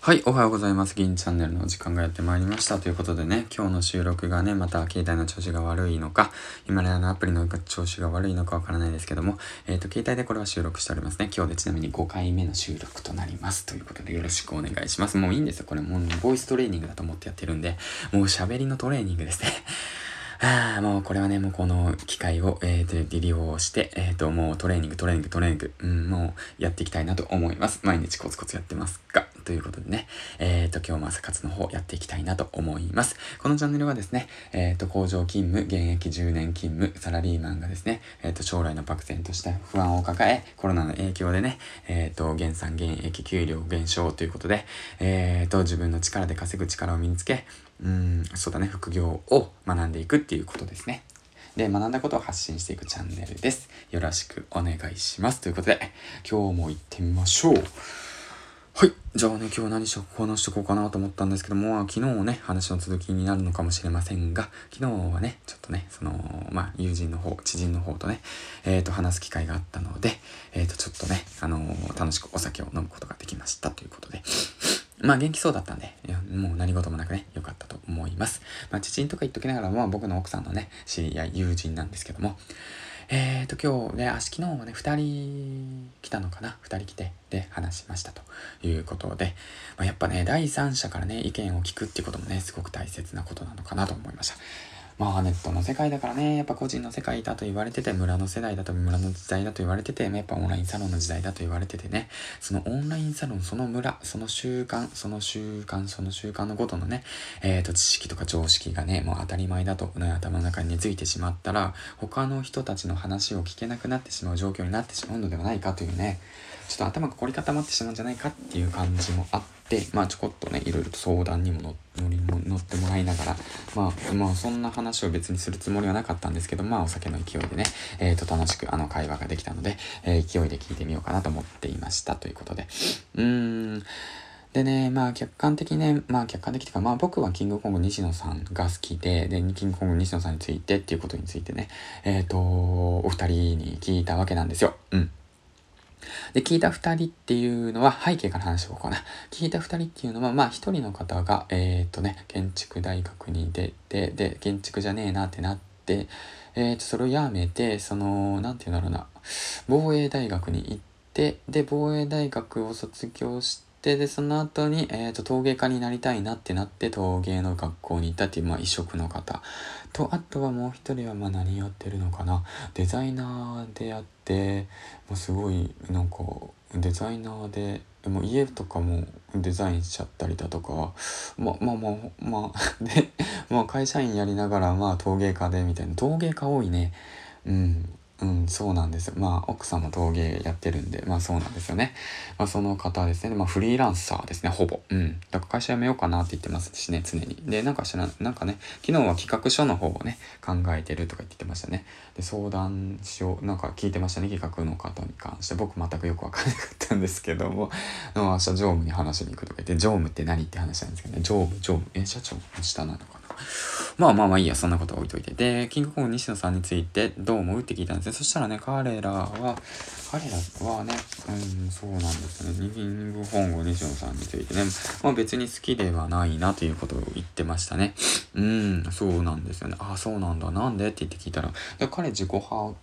はい、おはようございます。銀チャンネルのお時間がやってまいりました。ということでね、今日の収録がね、また携帯の調子が悪いのか、ヒマラヤのアプリの調子が悪いのかわからないですけども、えっ、ー、と、携帯でこれは収録しておりますね。今日でちなみに5回目の収録となります。ということでよろしくお願いします。もういいんですよ。これもうボイストレーニングだと思ってやってるんで、もう喋りのトレーニングですね。ああ、もうこれはね、もうこの機会を、えっ、ー、と、利用して、えっ、ー、と、もうトレーニング、トレーニング、トレーニング、うん、もうやっていきたいなと思います。毎日コツコツやってますが、ということでね、えっ、ー、と、今日も朝活の方やっていきたいなと思います。このチャンネルはですね、えっ、と、工場勤務、現役10年勤務、サラリーマンがですね、えっ、と、将来の漠然とした不安を抱え、コロナの影響でね、えっ、と、減産、現役、給料減少ということで、えっ、と、自分の力で稼ぐ力を身につけ、うん、そうだね、副業を学んでいくっていうことですね。で、学んだことを発信していくチャンネルです。よろしくお願いします。ということで、今日も行ってみましょう。はい。じゃあね、今日何しよう、話してこうかなと思ったんですけども、昨日ね、話の続きになるのかもしれませんが、昨日はね、ちょっとね、その、まあ、友人の方、知人の方とね、えっ、ー、と、話す機会があったので、えっ、ー、と、ちょっとね、あのー、楽しくお酒を飲むことができましたということで、まあ元気そうだったんで、もう何事もなくね、良かったと思います。まあ知人とか言っときながら、まあ僕の奥さんのね、知り合い、友人なんですけども、えーと、今日ね、足、昨日もね、二人来たのかな？二人来て、で、話しましたということで、まあ、やっぱね、第三者からね、意見を聞くっていうこともね、すごく大切なことなのかなと思いました。まあネットの世界だからね、やっぱ個人の世界だと言われてて、村の世代だと村の時代だと言われてて、やっぱオンラインサロンの時代だと言われててね、そのオンラインサロン、その村、その習慣、その習慣、その習慣のごとのね、えっ、ー、と知識とか常識がね、もう当たり前だと、ね、頭の中に根付いてしまったら、他の人たちの話を聞けなくなってしまう状況になってしまうのではないかというね、ちょっと頭が凝り固まってしまうんじゃないかっていう感じもあって、まあちょこっとね、いろいろと相談にも乗乗ってもらいながら、まあ、まあそんな話を別にするつもりはなかったんですけど、まあお酒の勢いでね、えっ、ー、と楽しくあの会話ができたので、えー、勢いで聞いてみようかなと思っていましたということで。うーん。でね、まあ客観的ね、まあ客観的というか、まあ僕はキングコング西野さんが好きで、で、キングコング西野さんについてっていうことについてね、えっ、ー、と、お二人に聞いたわけなんですよ。うん。で、聞いた2人っていうのは、背景から話しておこうかな。聞いた二人っていうのは、まあ一人の方が、えっ、とね、建築大学に出て、で、建築じゃねえなってなって、えっ、と、それをやめて、その、何て言うんだろうな、防衛大学に行って、で、防衛大学を卒業して、で、その後に、えっ、ー、と、陶芸家になりたいなってなって、陶芸の学校に行ったっていう、まあ、異色の方。と、あとはもう一人は、まあ、何やってるのかな。デザイナーでやって、もうすごい、なんか、デザイナーで、もう家とかもデザインしちゃったりだとか、まあ、まあまあ、まあ、で、まあ会社員やりながら、まあ陶芸家でみたいな、陶芸家多いね。うん。うん、そうなんですよ。まあ、奥さんも陶芸やってるんで、まあそうなんですよね。まあその方ですね。まあフリーランサーですね、ほぼ。うん。だから会社辞めようかなって言ってますしね、常に。で、なんか知らなんかね、昨日は企画書の方をね、考えてるとか言ってましたね。で、相談しよう、なんか聞いてましたね、企画の方に関して。僕全くよくわかんなかったんですけども、明日常務に話しに行くとか言って、常務って何って話なんですけどね、常務、常務、え、社長の下なのかなまあまあまあいいや、そんなことは置いといて。で、キングコング西野さんについてどう思うって聞いたんですね。そしたらね、彼らは、彼らはね、うん、そうなんですね。キングコング西野さんについてね、まあ別に好きではないなということを言ってましたね。うん、そうなんですよね。ああ、そうなんだ。なんでって言って聞いたら、彼自己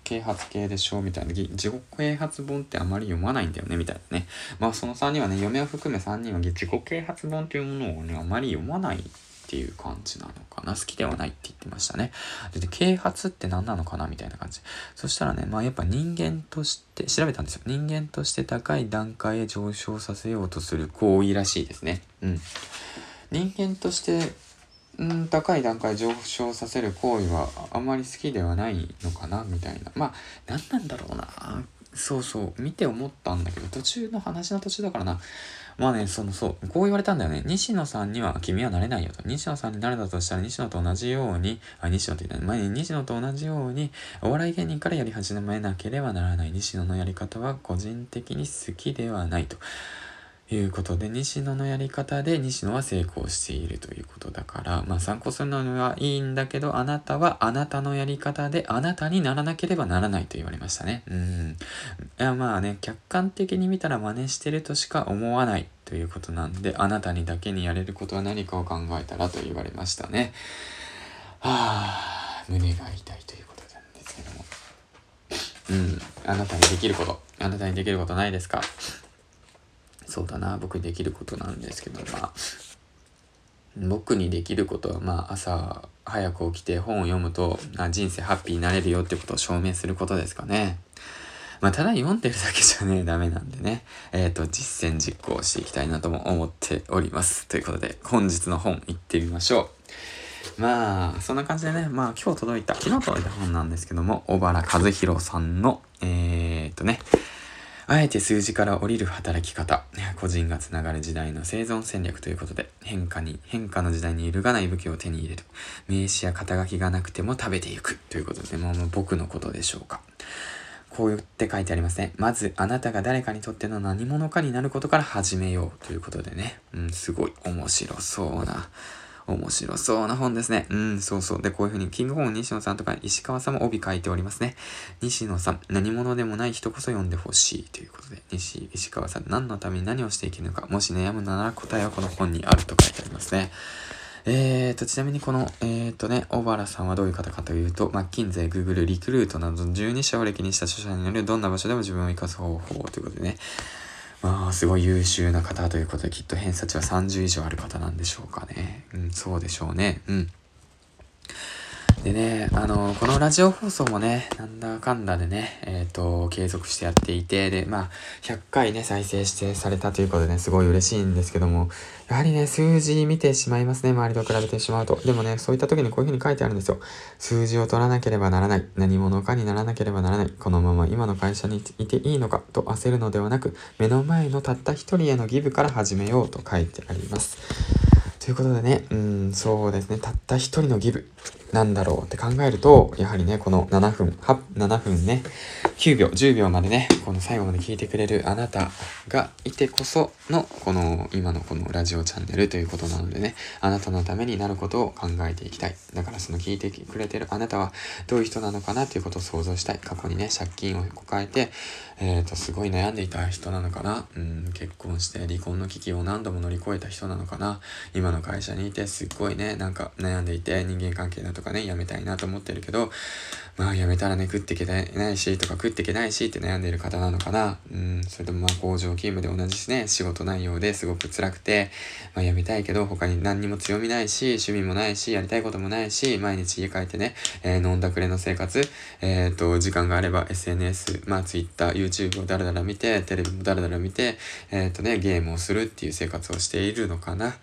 啓発系でしょみたいな。自己啓発本ってあまり読まないんだよねみたいなね。まあその3人はね、嫁を含め3人は自己啓発本というものをね、あまり読まないっていう感じなのかな。好きではないって言ってましたね。で、啓発って何なのかなみたいな感じ。そしたらね、まあやっぱ人間として、調べたんですよ。人間として高い段階へ上昇させようとする行為らしいですね。うん。人間として、うん、高い段階上昇させる行為はあまり好きではないのかなみたいな。まあ、何なんだろうな。そうそう、見て思ったんだけど、途中の話の途中だからな。まあね、その、そう、こう言われたんだよね。西野さんには君はなれないよと。西野さんになれたとしたら、西野と同じように、あ、西野って言った前に西野と同じように、お笑い芸人からやり始めなければならない。西野のやり方は個人的に好きではないと。いうことで、西野のやり方で西野は成功しているということだから、まあ参考するのはいいんだけど、あなたはあなたのやり方であなたにならなければならないと言われましたね。うん。いやまあね、客観的に見たら真似してるとしか思わないということなんで、あなたにだけにやれることは何かを考えたらと言われましたね。はあ、胸が痛いということなんですけども。うん。あなたにできること。あなたにできることないですか？そうだな、僕にできることなんですけど、まあ、僕にできることは、まあ、朝早く起きて本を読むと、あ人生ハッピーになれるよってことを証明することですかね。まあ、ただ読んでるだけじゃねえ、ダメなんでね、えっ、ー、と、実践実行していきたいなとも思っております。ということで、本日の本行ってみましょう。まあ、そんな感じでね、まあ今日届いた、昨日届いた本なんですけども、小原和弘さんの、えー、っとね、あえて数字から降りる働き方。個人がつながる時代の生存戦略ということで、変化に、変化の時代に揺るがない武器を手に入れる。名刺や肩書きがなくても食べていく。ということで、もう僕のことでしょうか。こう言って書いてありますね。まず、あなたが誰かにとっての何者かになることから始めようということでね。うん、すごい面白そうな面白そうな本ですね。うん、そうそう。で、こういうふうに、キングコング西野さんとか石川さんも帯書いておりますね。西野さん、何者でもない人こそ読んでほしいということで、西、石川さん、何のために何をしていけるのか、もし悩むなら答えはこの本にあると書いてありますね。えーと、ちなみにこの、えーとね、小原さんはどういう方かというと、マッキンゼ、グーグル、リクルートなど12社を歴にした著者によるどんな場所でも自分を生かす方法ということでね、まあ、すごい優秀な方ということで、きっと偏差値は30以上ある方なんでしょうかね。うん、そうでしょうね。うん。でね、あの、このラジオ放送もね、なんだかんだでね、えっ、ー、と、継続してやっていて、で、まあ、100回ね、再生してされたということでね、すごい嬉しいんですけども、やはりね、数字見てしまいますね、周りと比べてしまうと。でもね、そういった時にこういう風に書いてあるんですよ。数字を取らなければならない。何者かにならなければならない。このまま今の会社にいていいのかと焦るのではなく、目の前のたった一人へのギブから始めようと書いてあります。ということでね、うん、そうですね、たった一人のギブ。なんだろうって考えると、やはりね、この7分、7分ね、9秒、10秒までね、この最後まで聞いてくれるあなたがいてこその、この今のこのラジオチャンネルということなのでね、あなたのためになることを考えていきたい。だからその聞いてくれてるあなたはどういう人なのかなということを想像したい。過去にね、借金を抱えて、えっ、ー、と、すごい悩んでいた人なのかな。うん、結婚して離婚の危機を何度も乗り越えた人なのかな。今の会社にいてすっごいね、なんか悩んでいて人間関係だとかね、やめたいなと思ってるけど、まあやめたらね、食っていけないし、とか食っていけないしって悩んでいる方なのかな。うん、それともまあ工場勤務で同じね、仕事内容ですごく辛くて、まあやめたいけど他に何にも強みないし、趣味もないし、やりたいこともないし、毎日家帰ってね、えー、飲んだくれの生活、えっ、と、時間があれば SNS、まあ Twitter、YouTube をだらだら見て、テレビもだらだら見て、えっ、とね、ゲームをするっていう生活をしているのかな。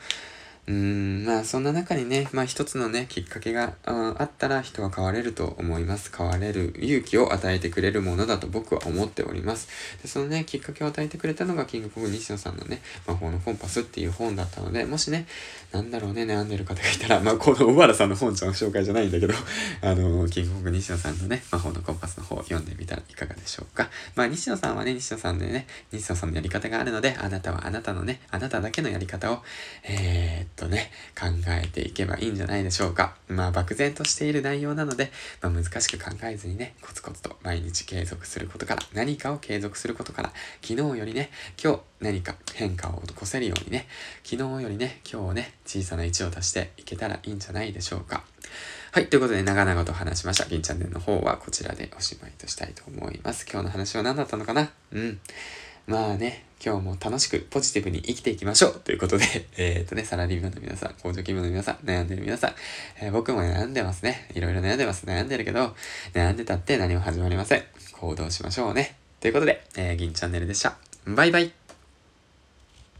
うん、まあそんな中にね、まあ一つのね、きっかけがあったら人は変われると思います。変われる勇気を与えてくれるものだと僕は思っております。でそのね、きっかけを与えてくれたのがキングコング西野さんのね、魔法のコンパスっていう本だったので、もしね、なんだろうね、悩んでる方がいたら、まあこの小原さんの本ちゃんの紹介じゃないんだけど、あの、キングコング西野さんのね、魔法のコンパスの方を読んでみたらいかがでしょうか。まあ西野さんはね、西野さんでね、西野さんのやり方があるので、あなたはあなたのね、あなただけのやり方を、えー、とね、考えていけばいいんじゃないでしょうか。まあ、漠然としている内容なので、まあ、難しく考えずにね、コツコツと毎日継続することから、何かを継続することから、昨日よりね、今日何か変化を起こせるようにね、昨日よりね、今日ね、小さな1を足していけたらいいんじゃないでしょうか。はい。ということで、長々と話しました。銀チャンネルの方はこちらでおしまいとしたいと思います。今日の話は何だったのかな？うん。まあね、今日も楽しくポジティブに生きていきましょうということで、えっ、ー、とね、サラリーマンの皆さん、工場勤務の皆さん、悩んでる皆さん、えー、僕も悩んでますね。いろいろ悩んでます。悩んでるけど、悩んでたって何も始まりません。行動しましょうね。ということで、えー、銀チャンネルでした。バイバイ。